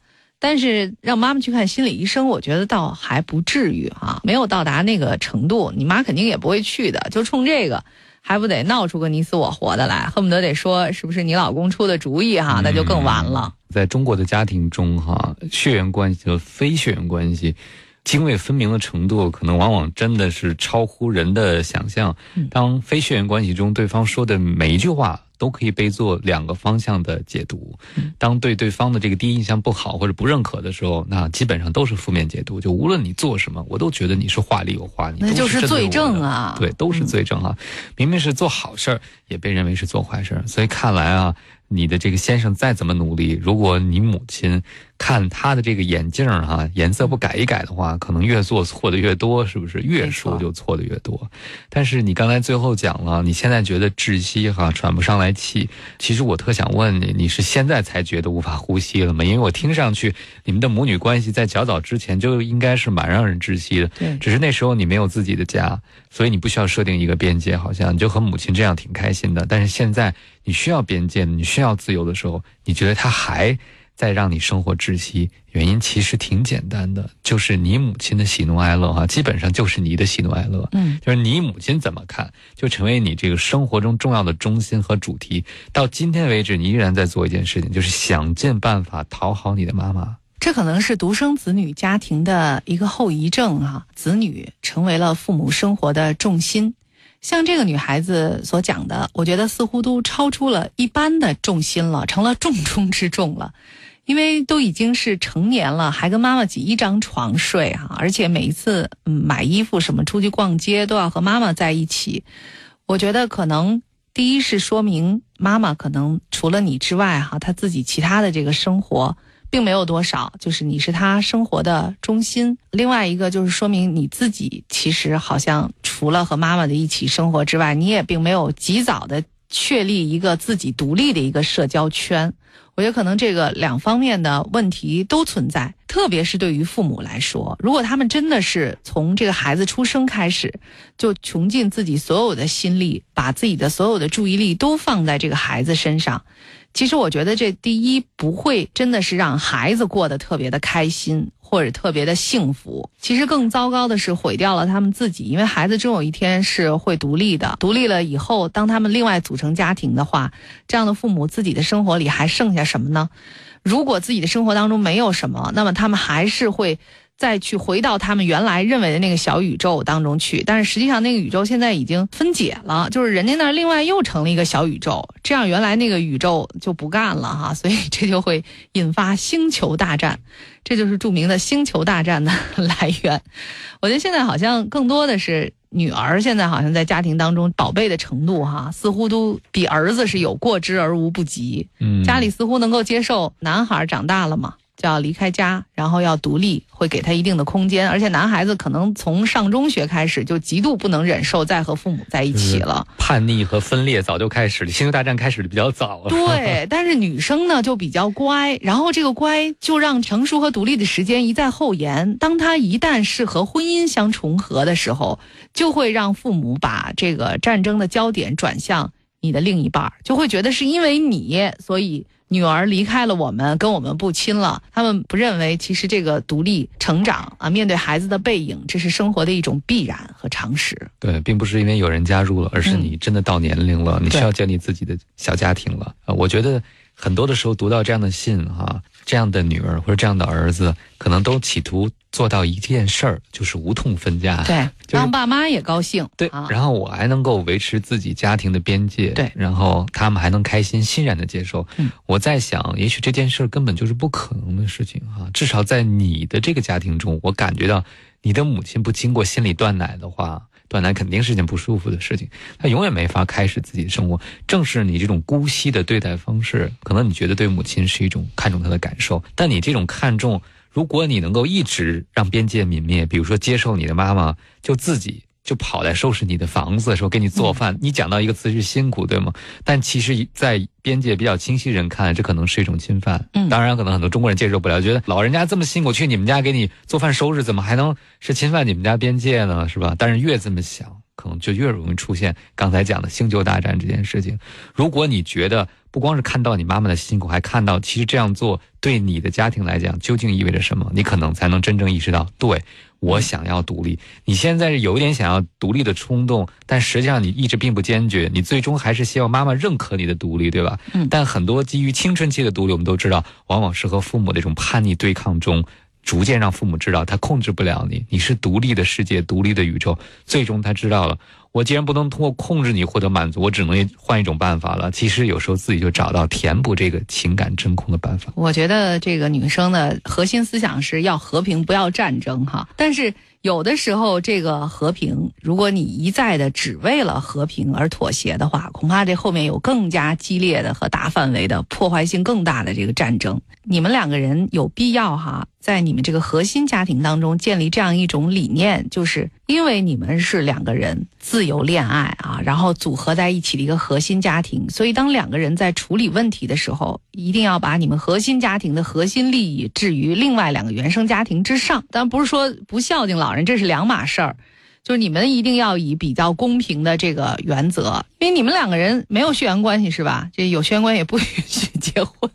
但是让妈妈去看心理医生，我觉得倒还不至于哈，没有到达那个程度，你妈肯定也不会去的。就冲这个，还不得闹出个你死我活的来，恨不得得说是不是你老公出的主意哈，那就更完了。在中国的家庭中哈，血缘关系和非血缘关系泾渭分明的程度，可能往往真的是超乎人的想象。当非血缘关系中对方说的每一句话。都可以被做两个方向的解读。当对对方的这个第一印象不好或者不认可的时候，那基本上都是负面解读。就无论你做什么，我都觉得你是话里有话，你那就是罪证啊！对，都是罪证啊！明明是做好事儿，也被认为是做坏事儿。所以看来啊。你的这个先生再怎么努力，如果你母亲看他的这个眼镜儿哈颜色不改一改的话，可能越做错的越多，是不是？越说就错的越多。但是你刚才最后讲了，你现在觉得窒息哈喘不上来气。其实我特想问你，你是现在才觉得无法呼吸了吗？因为我听上去你们的母女关系在较早之前就应该是蛮让人窒息的。对，只是那时候你没有自己的家，所以你不需要设定一个边界，好像你就和母亲这样挺开心的。但是现在。你需要边界，你需要自由的时候，你觉得他还在让你生活窒息？原因其实挺简单的，就是你母亲的喜怒哀乐哈，基本上就是你的喜怒哀乐。嗯，就是你母亲怎么看，就成为你这个生活中重要的中心和主题。到今天为止，你依然在做一件事情，就是想尽办法讨好你的妈妈。这可能是独生子女家庭的一个后遗症啊，子女成为了父母生活的重心。像这个女孩子所讲的，我觉得似乎都超出了一般的重心了，成了重中之重了。因为都已经是成年了，还跟妈妈挤一张床睡啊，而且每一次买衣服什么出去逛街都要和妈妈在一起。我觉得可能。第一是说明妈妈可能除了你之外，哈，她自己其他的这个生活并没有多少，就是你是他生活的中心。另外一个就是说明你自己其实好像除了和妈妈的一起生活之外，你也并没有及早的确立一个自己独立的一个社交圈。我觉得可能这个两方面的问题都存在，特别是对于父母来说，如果他们真的是从这个孩子出生开始，就穷尽自己所有的心力，把自己的所有的注意力都放在这个孩子身上。其实我觉得这第一不会真的是让孩子过得特别的开心或者特别的幸福。其实更糟糕的是毁掉了他们自己，因为孩子终有一天是会独立的。独立了以后，当他们另外组成家庭的话，这样的父母自己的生活里还剩下什么呢？如果自己的生活当中没有什么，那么他们还是会。再去回到他们原来认为的那个小宇宙当中去，但是实际上那个宇宙现在已经分解了，就是人家那儿另外又成了一个小宇宙，这样原来那个宇宙就不干了哈，所以这就会引发星球大战，这就是著名的星球大战的来源。我觉得现在好像更多的是女儿，现在好像在家庭当中宝贝的程度哈，似乎都比儿子是有过之而无不及。嗯，家里似乎能够接受男孩长大了嘛。就要离开家，然后要独立，会给他一定的空间。而且男孩子可能从上中学开始就极度不能忍受再和父母在一起了，叛逆和分裂早就开始了。星球大战开始的比较早了。对，但是女生呢就比较乖，然后这个乖就让成熟和独立的时间一再后延。当他一旦是和婚姻相重合的时候，就会让父母把这个战争的焦点转向你的另一半，就会觉得是因为你，所以。女儿离开了我们，跟我们不亲了。他们不认为，其实这个独立成长啊，面对孩子的背影，这是生活的一种必然和常识。对，并不是因为有人加入了，而是你真的到年龄了，你需要建立自己的小家庭了。啊，我觉得很多的时候读到这样的信，哈。这样的女儿或者这样的儿子，可能都企图做到一件事儿，就是无痛分家。对，让爸妈也高兴。对，然后我还能够维持自己家庭的边界。对，然后他们还能开心、欣然的接受。嗯，我在想，也许这件事根本就是不可能的事情啊！至少在你的这个家庭中，我感觉到你的母亲不经过心理断奶的话。断奶肯定是件不舒服的事情，他永远没法开始自己的生活。正是你这种姑息的对待方式，可能你觉得对母亲是一种看重她的感受，但你这种看重，如果你能够一直让边界泯灭，比如说接受你的妈妈就自己。就跑来收拾你的房子，说给你做饭。你讲到一个词是辛苦，对吗？但其实，在边界比较清晰人看来，这可能是一种侵犯。嗯，当然，可能很多中国人接受不了，觉得老人家这么辛苦去你们家给你做饭收拾，怎么还能是侵犯你们家边界呢？是吧？但是越这么想，可能就越容易出现刚才讲的星球大战这件事情。如果你觉得不光是看到你妈妈的辛苦，还看到其实这样做对你的家庭来讲究竟意味着什么，你可能才能真正意识到，对。我想要独立，你现在是有一点想要独立的冲动，但实际上你意志并不坚决，你最终还是希望妈妈认可你的独立，对吧？嗯。但很多基于青春期的独立，我们都知道，往往是和父母的这种叛逆对抗中，逐渐让父母知道他控制不了你，你是独立的世界，独立的宇宙。最终他知道了，我既然不能通过控制你获得满足，我只能换一种办法了。其实有时候自己就找到填补这个情感真空的办法。我觉得这个女生的核心思想是要和平，不要战争，哈。但是。有的时候，这个和平，如果你一再的只为了和平而妥协的话，恐怕这后面有更加激烈的和大范围的破坏性更大的这个战争。你们两个人有必要哈，在你们这个核心家庭当中建立这样一种理念，就是因为你们是两个人自由恋爱啊，然后组合在一起的一个核心家庭，所以当两个人在处理问题的时候，一定要把你们核心家庭的核心利益置于另外两个原生家庭之上。当然不是说不孝敬老。人这是两码事儿，就是你们一定要以比较公平的这个原则，因为你们两个人没有血缘关系是吧？这有血缘关系也不允许结婚。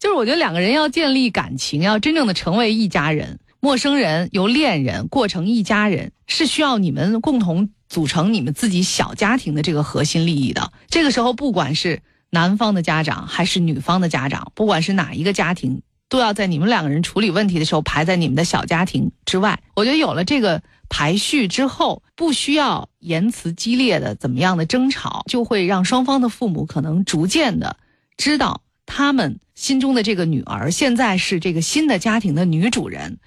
就是我觉得两个人要建立感情，要真正的成为一家人，陌生人由恋人过成一家人，是需要你们共同组成你们自己小家庭的这个核心利益的。这个时候，不管是男方的家长还是女方的家长，不管是哪一个家庭。都要在你们两个人处理问题的时候排在你们的小家庭之外。我觉得有了这个排序之后，不需要言辞激烈的怎么样的争吵，就会让双方的父母可能逐渐的知道，他们心中的这个女儿现在是这个新的家庭的女主人，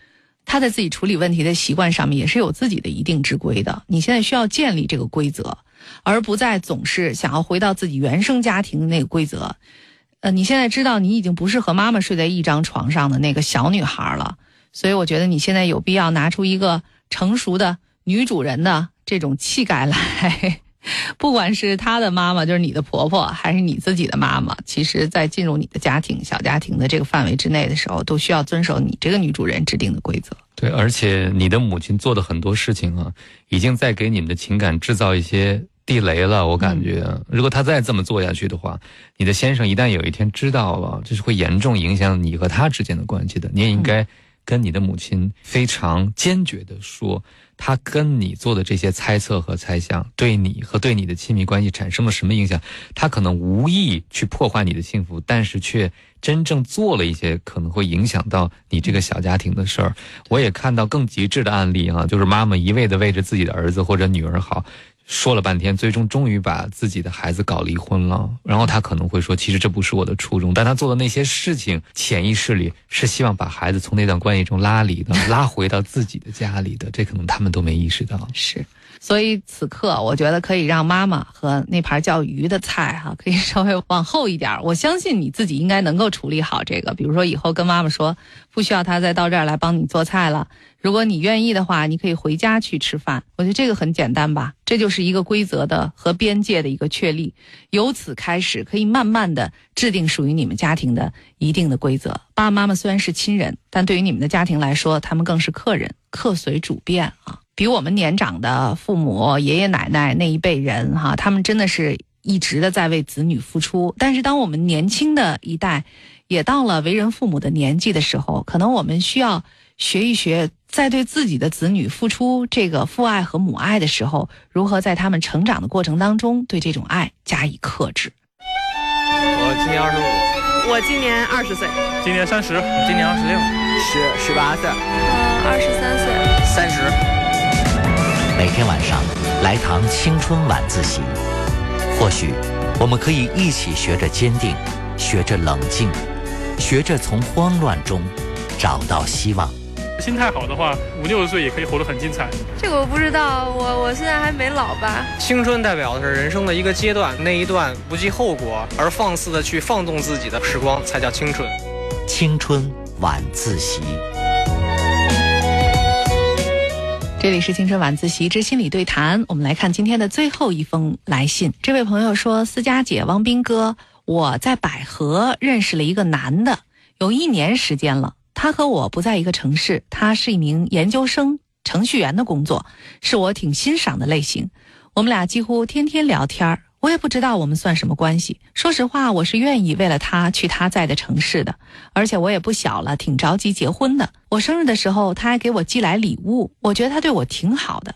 她在自己处理问题的习惯上面也是有自己的一定之规的。你现在需要建立这个规则。而不再总是想要回到自己原生家庭的那个规则。呃，你现在知道你已经不是和妈妈睡在一张床上的那个小女孩了，所以我觉得你现在有必要拿出一个成熟的女主人的这种气概来。不管是他的妈妈，就是你的婆婆，还是你自己的妈妈，其实，在进入你的家庭、小家庭的这个范围之内的时候，都需要遵守你这个女主人制定的规则。对，而且你的母亲做的很多事情啊，已经在给你们的情感制造一些地雷了。我感觉，如果她再这么做下去的话，你的先生一旦有一天知道了，这是会严重影响你和他之间的关系的。你也应该跟你的母亲非常坚决的说。他跟你做的这些猜测和猜想，对你和对你的亲密关系产生了什么影响？他可能无意去破坏你的幸福，但是却真正做了一些可能会影响到你这个小家庭的事儿。我也看到更极致的案例啊，就是妈妈一味的为着自己的儿子或者女儿好。说了半天，最终终于把自己的孩子搞离婚了。然后他可能会说：“其实这不是我的初衷。”但他做的那些事情，潜意识里是希望把孩子从那段关系中拉离的，拉回到自己的家里的。这可能他们都没意识到。是，所以此刻我觉得可以让妈妈和那盘叫鱼的菜哈，可以稍微往后一点。我相信你自己应该能够处理好这个。比如说以后跟妈妈说，不需要她再到这儿来帮你做菜了。如果你愿意的话，你可以回家去吃饭。我觉得这个很简单吧，这就是一个规则的和边界的一个确立。由此开始，可以慢慢的制定属于你们家庭的一定的规则。爸爸妈妈虽然是亲人，但对于你们的家庭来说，他们更是客人，客随主便啊。比我们年长的父母、爷爷奶奶那一辈人哈，他们真的是一直的在为子女付出。但是当我们年轻的一代，也到了为人父母的年纪的时候，可能我们需要学一学。在对自己的子女付出这个父爱和母爱的时候，如何在他们成长的过程当中对这种爱加以克制？我今年二十五，我今年二十岁，今年三十，今年二十六，十十八岁，呃，二十三岁，三十。每天晚上来堂青春晚自习，或许我们可以一起学着坚定，学着冷静，学着从慌乱中找到希望。心态好的话，五六十岁也可以活得很精彩。这个我不知道，我我现在还没老吧。青春代表的是人生的一个阶段，那一段不计后果而放肆的去放纵自己的时光，才叫青春。青春晚自习，这里是青春晚自习之心理对谈。我们来看今天的最后一封来信。这位朋友说：“思佳姐，汪斌哥，我在百合认识了一个男的，有一年时间了。”他和我不在一个城市，他是一名研究生程序员的工作，是我挺欣赏的类型。我们俩几乎天天聊天儿，我也不知道我们算什么关系。说实话，我是愿意为了他去他在的城市的，而且我也不小了，挺着急结婚的。我生日的时候，他还给我寄来礼物，我觉得他对我挺好的。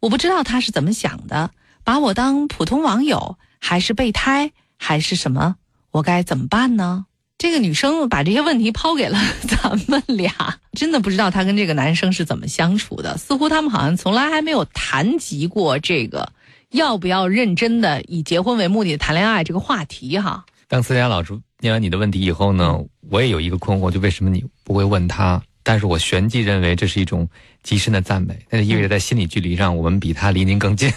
我不知道他是怎么想的，把我当普通网友，还是备胎，还是什么？我该怎么办呢？这个女生把这些问题抛给了 咱们俩，真的不知道她跟这个男生是怎么相处的。似乎他们好像从来还没有谈及过这个要不要认真的以结婚为目的谈恋爱这个话题哈。当思佳老师念完你的问题以后呢，我也有一个困惑，就为什么你不会问他？但是我旋即认为这是一种。极深的赞美，那就意味着在心理距离上，我们比他离您更近。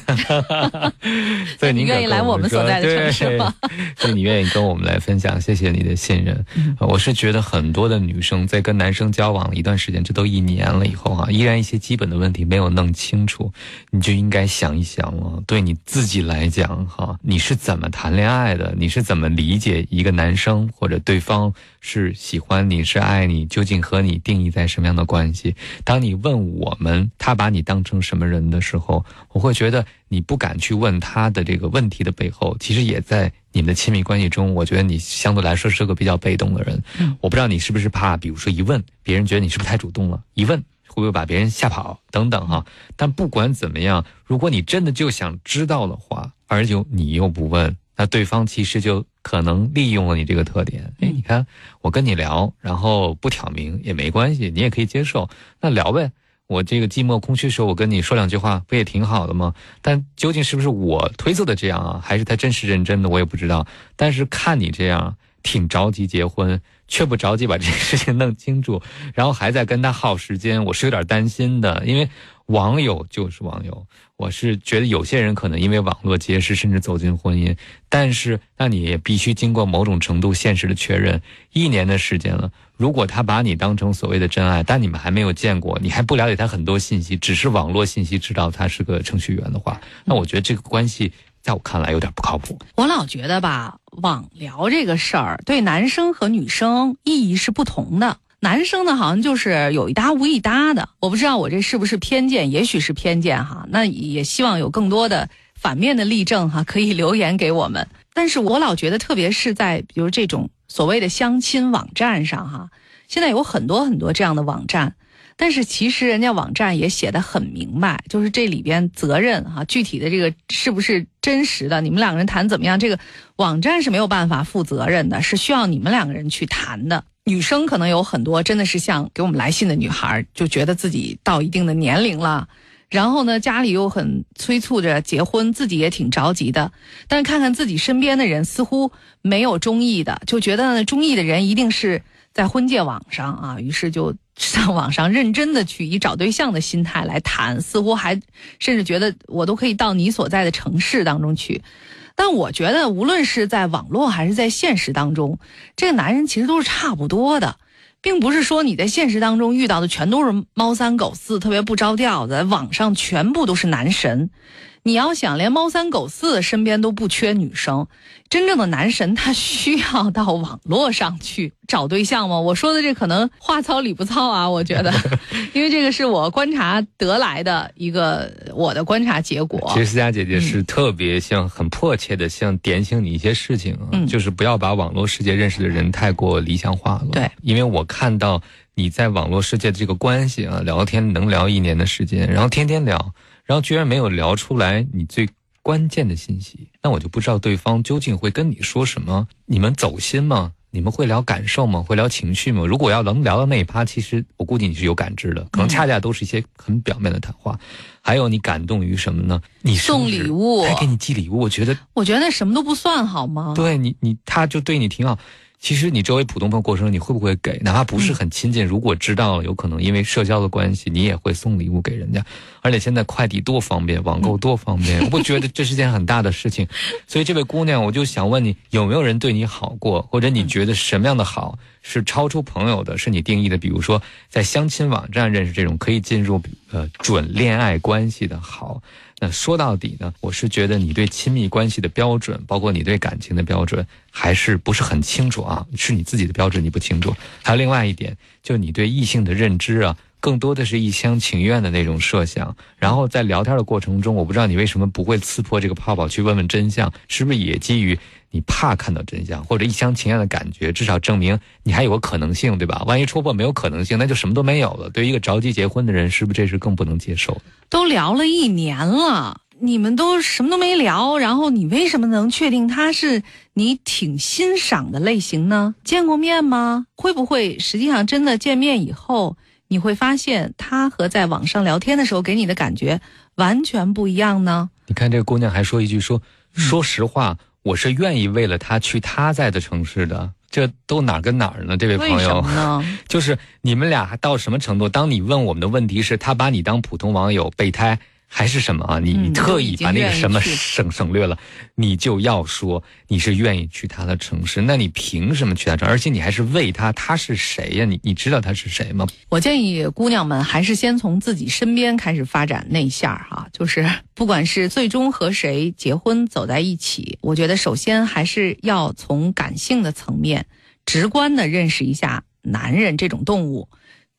所以您愿意来我们所在的城市吗？所以你愿意跟我们来分享，谢谢你的信任。我是觉得很多的女生在跟男生交往一段时间，这都一年了以后哈，依然一些基本的问题没有弄清楚，你就应该想一想了。对你自己来讲哈，你是怎么谈恋爱的？你是怎么理解一个男生或者对方是喜欢你是爱你？究竟和你定义在什么样的关系？当你问我。我们他把你当成什么人的时候，我会觉得你不敢去问他的这个问题的背后，其实也在你们的亲密关系中，我觉得你相对来说是个比较被动的人。我不知道你是不是怕，比如说一问别人觉得你是不是太主动了，一问会不会把别人吓跑等等哈。但不管怎么样，如果你真的就想知道的话，而且你又不问，那对方其实就。可能利用了你这个特点，哎，你看我跟你聊，然后不挑明也没关系，你也可以接受，那聊呗。我这个寂寞空虚时候，我跟你说两句话，不也挺好的吗？但究竟是不是我推测的这样啊，还是他真实认真的，我也不知道。但是看你这样挺着急结婚，却不着急把这个事情弄清楚，然后还在跟他耗时间，我是有点担心的。因为网友就是网友，我是觉得有些人可能因为网络结识，甚至走进婚姻，但是那你也必须经过某种程度现实的确认。一年的时间了，如果他把你当成所谓的真爱，但你们还没有见过，你还不了解他很多信息，只是网络信息知道他是个程序员的话，那我觉得这个关系在我看来有点不靠谱。我老觉得吧，网聊这个事儿对男生和女生意义是不同的。男生呢，好像就是有一搭无一搭的。我不知道我这是不是偏见，也许是偏见哈。那也希望有更多的反面的例证哈，可以留言给我们。但是我老觉得，特别是在比如这种所谓的相亲网站上哈，现在有很多很多这样的网站，但是其实人家网站也写的很明白，就是这里边责任哈，具体的这个是不是真实的，你们两个人谈怎么样，这个网站是没有办法负责任的，是需要你们两个人去谈的。女生可能有很多真的是像给我们来信的女孩，就觉得自己到一定的年龄了，然后呢家里又很催促着结婚，自己也挺着急的，但是看看自己身边的人似乎没有中意的，就觉得呢中意的人一定是在婚介网上啊，于是就上网上认真的去以找对象的心态来谈，似乎还甚至觉得我都可以到你所在的城市当中去。但我觉得，无论是在网络还是在现实当中，这个男人其实都是差不多的，并不是说你在现实当中遇到的全都是猫三狗四、特别不着调的，网上全部都是男神。你要想连猫三狗四身边都不缺女生，真正的男神他需要到网络上去找对象吗？我说的这可能话糙理不糙啊，我觉得，因为这个是我观察得来的一个我的观察结果。其实思佳姐姐是特别像很迫切的像点醒你一些事情啊，就是不要把网络世界认识的人太过理想化了。对，因为我看到你在网络世界的这个关系啊，聊天能聊一年的时间，然后天天聊。然后居然没有聊出来你最关键的信息，那我就不知道对方究竟会跟你说什么。你们走心吗？你们会聊感受吗？会聊情绪吗？如果要能聊到那一趴，其实我估计你是有感知的，可能恰恰都是一些很表面的谈话。还有你感动于什么呢？你送礼物，他给你寄礼物，我觉得，我觉得那什么都不算好吗？对你，你他就对你挺好。其实你周围普通朋友过生日，你会不会给？哪怕不是很亲近，如果知道了，有可能因为社交的关系，你也会送礼物给人家。而且现在快递多方便，网购多方便，我不觉得这是件很大的事情。所以这位姑娘，我就想问你，有没有人对你好过？或者你觉得什么样的好是超出朋友的，是你定义的？比如说在相亲网站认识这种可以进入呃准恋爱关系的好。那说到底呢，我是觉得你对亲密关系的标准，包括你对感情的标准，还是不是很清楚啊？是你自己的标准你不清楚。还有另外一点，就你对异性的认知啊，更多的是一厢情愿的那种设想。然后在聊天的过程中，我不知道你为什么不会刺破这个泡泡去问问真相，是不是也基于你怕看到真相，或者一厢情愿的感觉？至少证明你还有个可能性，对吧？万一戳破没有可能性，那就什么都没有了。对于一个着急结婚的人，是不是这是更不能接受？都聊了一年了，你们都什么都没聊，然后你为什么能确定他是你挺欣赏的类型呢？见过面吗？会不会实际上真的见面以后，你会发现他和在网上聊天的时候给你的感觉完全不一样呢？你看这个姑娘还说一句说，说实话，我是愿意为了他去他在的城市的。这都哪跟哪儿呢？这位朋友，就是你们俩到什么程度？当你问我们的问题是，他把你当普通网友备胎。还是什么啊？你你特意把那个什么省省略了，你就要说你是愿意去他的城市，那你凭什么去他城？而且你还是为他，他是谁呀？你你知道他是谁吗？我建议姑娘们还是先从自己身边开始发展内线儿哈，就是不管是最终和谁结婚走在一起，我觉得首先还是要从感性的层面，直观的认识一下男人这种动物。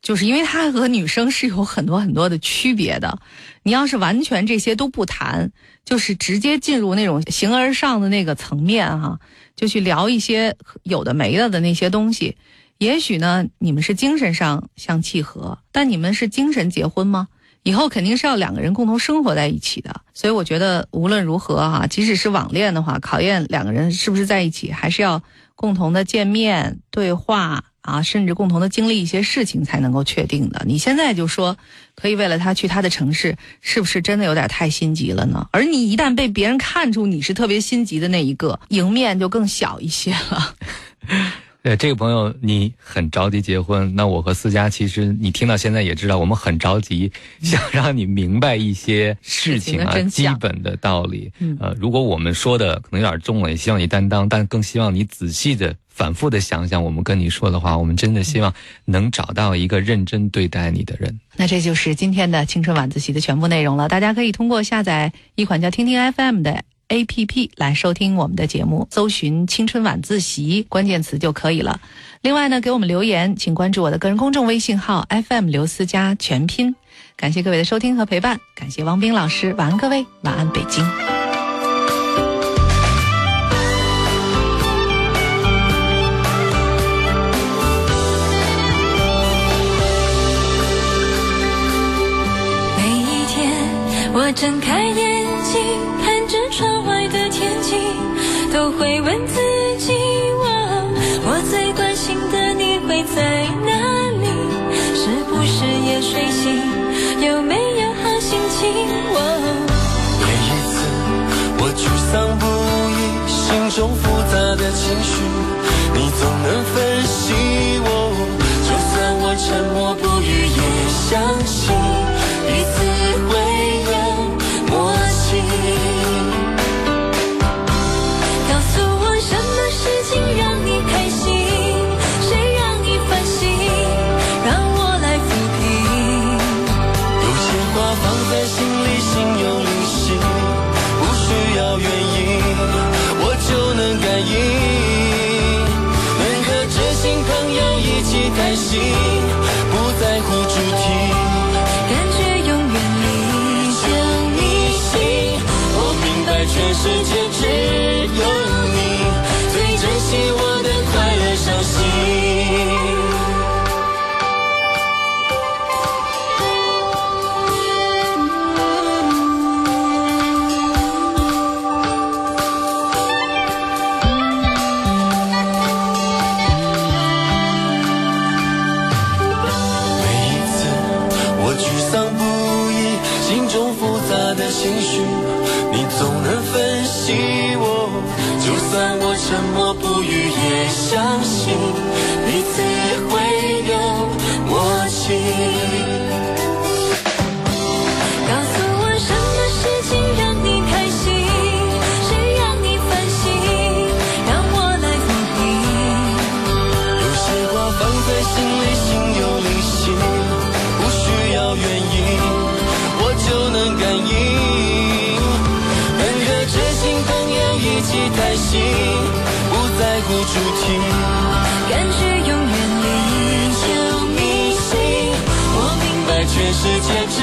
就是因为他和女生是有很多很多的区别的，你要是完全这些都不谈，就是直接进入那种形而上的那个层面哈，就去聊一些有的没的的那些东西，也许呢你们是精神上相契合，但你们是精神结婚吗？以后肯定是要两个人共同生活在一起的，所以我觉得无论如何哈，即使是网恋的话，考验两个人是不是在一起，还是要共同的见面对话。啊，甚至共同的经历一些事情才能够确定的。你现在就说可以为了他去他的城市，是不是真的有点太心急了呢？而你一旦被别人看出你是特别心急的那一个，赢面就更小一些了。呃，这个朋友你很着急结婚，那我和思佳其实你听到现在也知道，我们很着急，想让你明白一些事情啊，基本的道理。呃，如果我们说的可能有点重了，也希望你担当，但更希望你仔细的、反复的想想我们跟你说的话。我们真的希望能找到一个认真对待你的人。那这就是今天的青春晚自习的全部内容了。大家可以通过下载一款叫听听 FM 的。A P P 来收听我们的节目，搜寻“青春晚自习”关键词就可以了。另外呢，给我们留言，请关注我的个人公众微信号 F M 刘思佳全拼。感谢各位的收听和陪伴，感谢王斌老师，晚安各位，晚安北京。我睁开眼睛。看着窗外的天气，都会问自己：我我最关心的你会在哪里？是不是也睡醒？有没有好心情？每一次我沮丧不已，心中复杂的情绪，你总能分析我。就算我沉默不语，也相信开复杂的情绪你总能分析我就算我沉默不语也相信彼此会有默契主题，感觉永远离着你心。我明白全世界只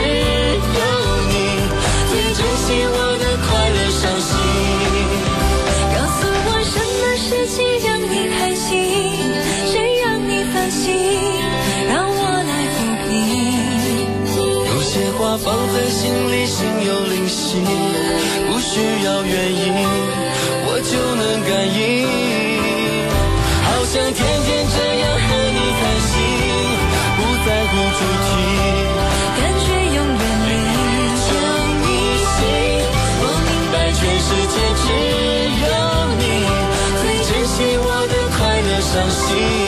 有你最珍惜我的快乐伤心。告诉我什么事情让你开心，谁让你烦心，让我来抚平。有些话放在心里，心有灵犀，不需要原因，我就能感应。想天天这样和你谈心不在乎主题感觉永远一起我明白全世界只有你最珍惜我的快乐伤心